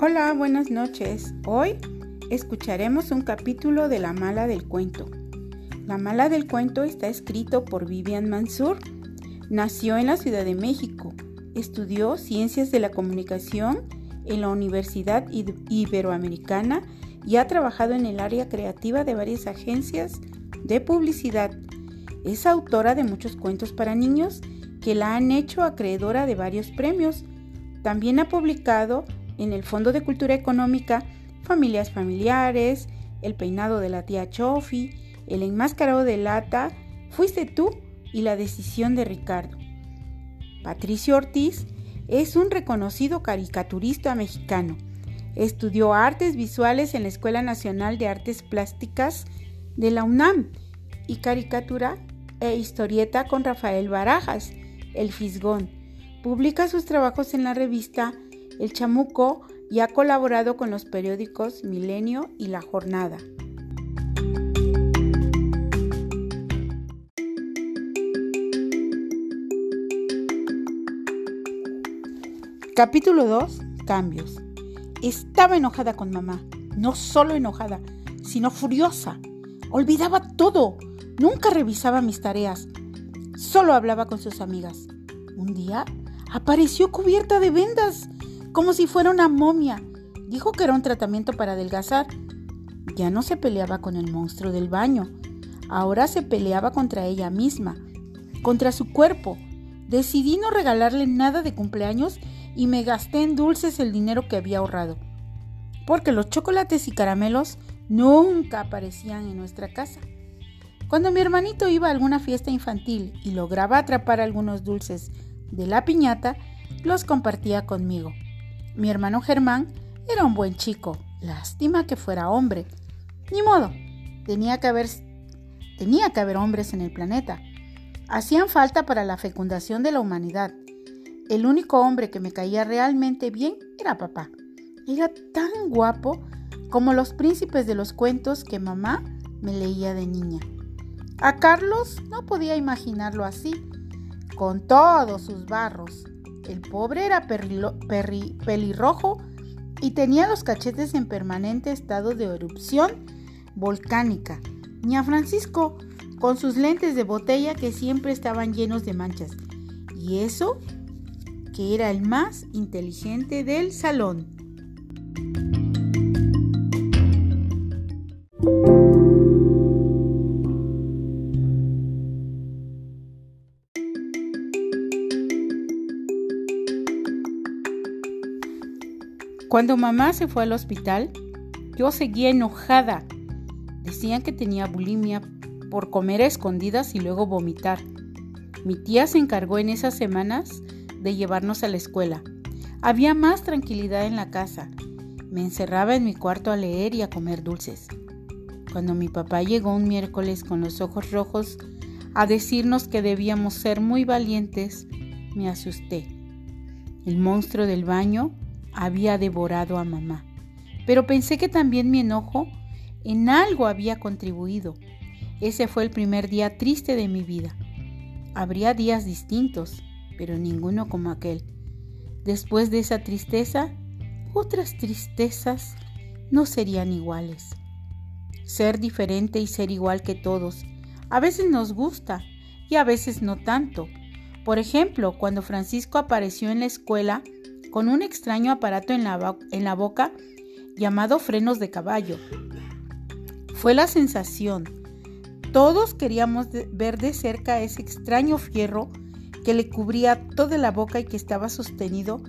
Hola, buenas noches. Hoy escucharemos un capítulo de La Mala del Cuento. La Mala del Cuento está escrito por Vivian Mansur. Nació en la Ciudad de México. Estudió Ciencias de la Comunicación en la Universidad Iberoamericana y ha trabajado en el área creativa de varias agencias de publicidad. Es autora de muchos cuentos para niños que la han hecho acreedora de varios premios. También ha publicado en el Fondo de Cultura Económica, Familias Familiares, El peinado de la tía Chofi, El enmascarado de lata, Fuiste tú y La decisión de Ricardo. Patricio Ortiz es un reconocido caricaturista mexicano. Estudió artes visuales en la Escuela Nacional de Artes Plásticas de la UNAM y caricatura e historieta con Rafael Barajas, El Fisgón. Publica sus trabajos en la revista el chamuco y ha colaborado con los periódicos Milenio y La Jornada. Capítulo 2. Cambios. Estaba enojada con mamá. No solo enojada, sino furiosa. Olvidaba todo. Nunca revisaba mis tareas. Solo hablaba con sus amigas. Un día apareció cubierta de vendas como si fuera una momia. Dijo que era un tratamiento para adelgazar. Ya no se peleaba con el monstruo del baño, ahora se peleaba contra ella misma, contra su cuerpo. Decidí no regalarle nada de cumpleaños y me gasté en dulces el dinero que había ahorrado, porque los chocolates y caramelos nunca aparecían en nuestra casa. Cuando mi hermanito iba a alguna fiesta infantil y lograba atrapar algunos dulces de la piñata, los compartía conmigo. Mi hermano Germán era un buen chico. Lástima que fuera hombre. Ni modo. Tenía que haber, tenía que haber hombres en el planeta. Hacían falta para la fecundación de la humanidad. El único hombre que me caía realmente bien era papá. Era tan guapo como los príncipes de los cuentos que mamá me leía de niña. A Carlos no podía imaginarlo así, con todos sus barros, el pobre era pelirrojo y tenía los cachetes en permanente estado de erupción volcánica. Ni a Francisco, con sus lentes de botella que siempre estaban llenos de manchas. Y eso que era el más inteligente del salón. Cuando mamá se fue al hospital, yo seguía enojada. Decían que tenía bulimia por comer a escondidas y luego vomitar. Mi tía se encargó en esas semanas de llevarnos a la escuela. Había más tranquilidad en la casa. Me encerraba en mi cuarto a leer y a comer dulces. Cuando mi papá llegó un miércoles con los ojos rojos a decirnos que debíamos ser muy valientes, me asusté. El monstruo del baño había devorado a mamá. Pero pensé que también mi enojo en algo había contribuido. Ese fue el primer día triste de mi vida. Habría días distintos, pero ninguno como aquel. Después de esa tristeza, otras tristezas no serían iguales. Ser diferente y ser igual que todos a veces nos gusta y a veces no tanto. Por ejemplo, cuando Francisco apareció en la escuela, con un extraño aparato en la, boca llamado frenos de caballo. Fue la sensación. Todos queríamos ver de cerca ese extraño fierro que le cubría toda la boca y que estaba sostenido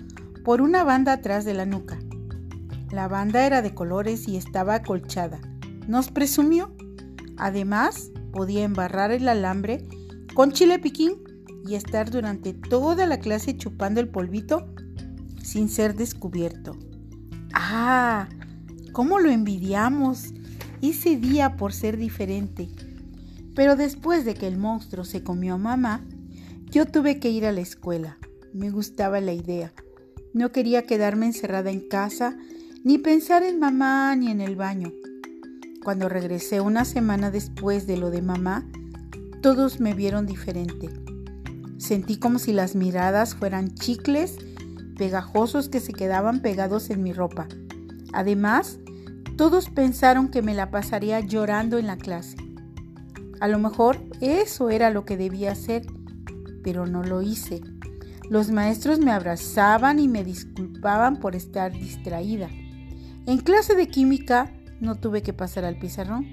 por una banda atrás de la nuca. La banda era de colores y estaba acolchada. Nos presumió. Además, podía embarrar el alambre con chile piquín y estar durante toda la clase chupando el polvito sin ser descubierto. ¡Ah! ¿Cómo lo envidiamos ese día por ser diferente? Pero después de que el monstruo se comió a mamá, yo tuve que ir a la escuela. Me gustaba la idea. No quería quedarme encerrada en casa, ni pensar en mamá ni en el baño. Cuando regresé una semana después de lo de mamá, todos me vieron diferente. Sentí como si las miradas fueran chicles pegajosos que se quedaban pegados en mi ropa. Además, todos pensaron que me la pasaría llorando en la clase. A lo mejor eso era lo que debía hacer, pero no lo hice. Los maestros me abrazaban y me disculpaban por estar distraída. En clase de química no tuve que pasar al pizarrón.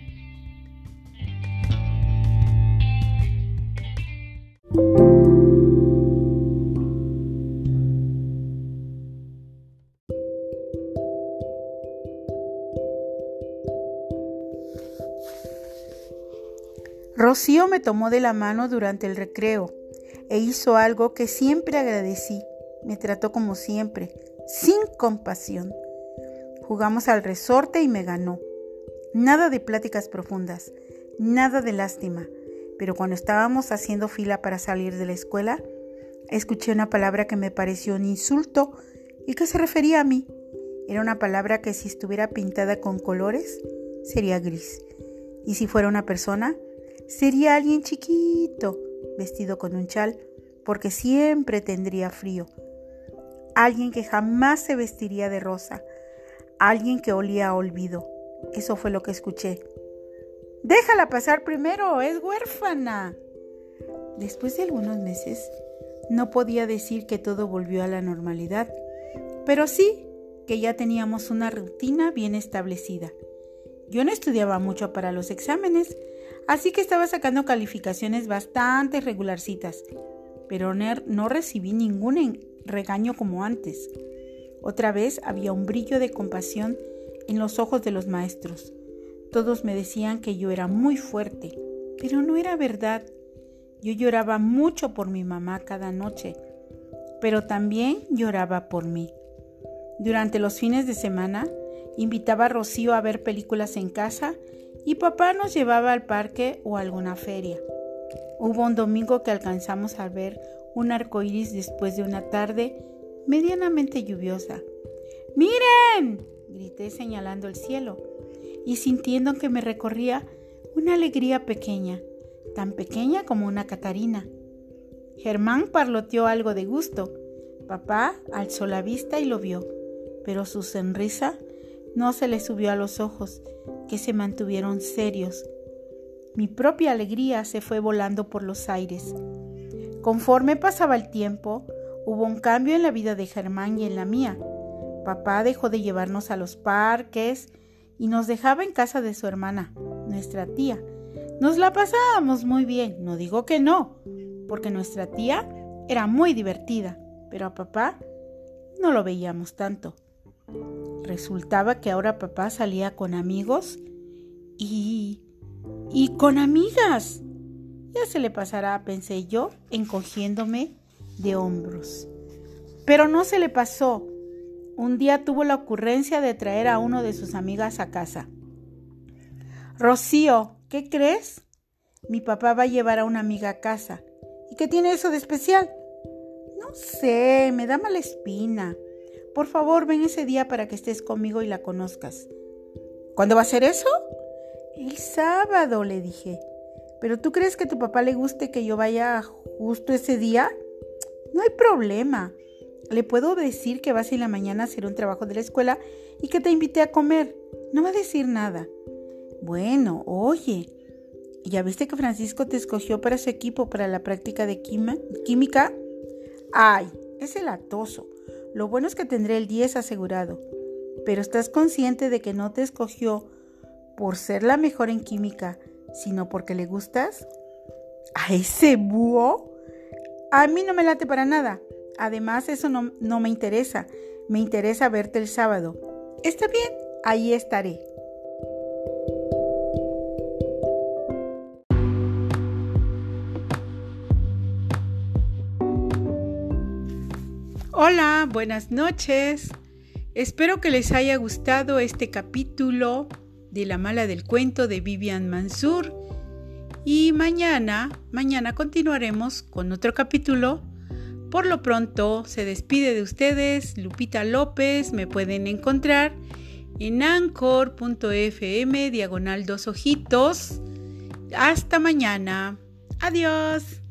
Rocío me tomó de la mano durante el recreo e hizo algo que siempre agradecí. Me trató como siempre, sin compasión. Jugamos al resorte y me ganó. Nada de pláticas profundas, nada de lástima. Pero cuando estábamos haciendo fila para salir de la escuela, escuché una palabra que me pareció un insulto y que se refería a mí. Era una palabra que si estuviera pintada con colores, sería gris. Y si fuera una persona, Sería alguien chiquito, vestido con un chal, porque siempre tendría frío. Alguien que jamás se vestiría de rosa. Alguien que olía a olvido. Eso fue lo que escuché. Déjala pasar primero, es huérfana. Después de algunos meses, no podía decir que todo volvió a la normalidad, pero sí que ya teníamos una rutina bien establecida. Yo no estudiaba mucho para los exámenes, Así que estaba sacando calificaciones bastante regularcitas, pero no recibí ningún regaño como antes. Otra vez había un brillo de compasión en los ojos de los maestros. Todos me decían que yo era muy fuerte, pero no era verdad. Yo lloraba mucho por mi mamá cada noche, pero también lloraba por mí. Durante los fines de semana, invitaba a Rocío a ver películas en casa y papá nos llevaba al parque o a alguna feria. Hubo un domingo que alcanzamos a ver un arco iris después de una tarde medianamente lluviosa. ¡Miren! grité señalando el cielo y sintiendo que me recorría una alegría pequeña, tan pequeña como una Catarina. Germán parloteó algo de gusto. Papá alzó la vista y lo vio, pero su sonrisa no se le subió a los ojos, que se mantuvieron serios. Mi propia alegría se fue volando por los aires. Conforme pasaba el tiempo, hubo un cambio en la vida de Germán y en la mía. Papá dejó de llevarnos a los parques y nos dejaba en casa de su hermana, nuestra tía. Nos la pasábamos muy bien, no digo que no, porque nuestra tía era muy divertida, pero a papá no lo veíamos tanto. Resultaba que ahora papá salía con amigos y... y con amigas. Ya se le pasará, pensé yo, encogiéndome de hombros. Pero no se le pasó. Un día tuvo la ocurrencia de traer a uno de sus amigas a casa. Rocío, ¿qué crees? Mi papá va a llevar a una amiga a casa. ¿Y qué tiene eso de especial? No sé, me da mala espina. Por favor, ven ese día para que estés conmigo y la conozcas. ¿Cuándo va a ser eso? El sábado, le dije. ¿Pero tú crees que a tu papá le guste que yo vaya justo ese día? No hay problema. Le puedo decir que vas en la mañana a hacer un trabajo de la escuela y que te invité a comer. No va a decir nada. Bueno, oye, ¿ya viste que Francisco te escogió para su equipo para la práctica de química? Ay, es el atoso. Lo bueno es que tendré el 10 asegurado. Pero ¿estás consciente de que no te escogió por ser la mejor en química, sino porque le gustas? ¿A ese búho? A mí no me late para nada. Además, eso no, no me interesa. Me interesa verte el sábado. Está bien, ahí estaré. Hola, buenas noches. Espero que les haya gustado este capítulo de La mala del cuento de Vivian Mansur. Y mañana, mañana continuaremos con otro capítulo. Por lo pronto, se despide de ustedes Lupita López. Me pueden encontrar en anchor.fm diagonal dos ojitos. Hasta mañana. Adiós.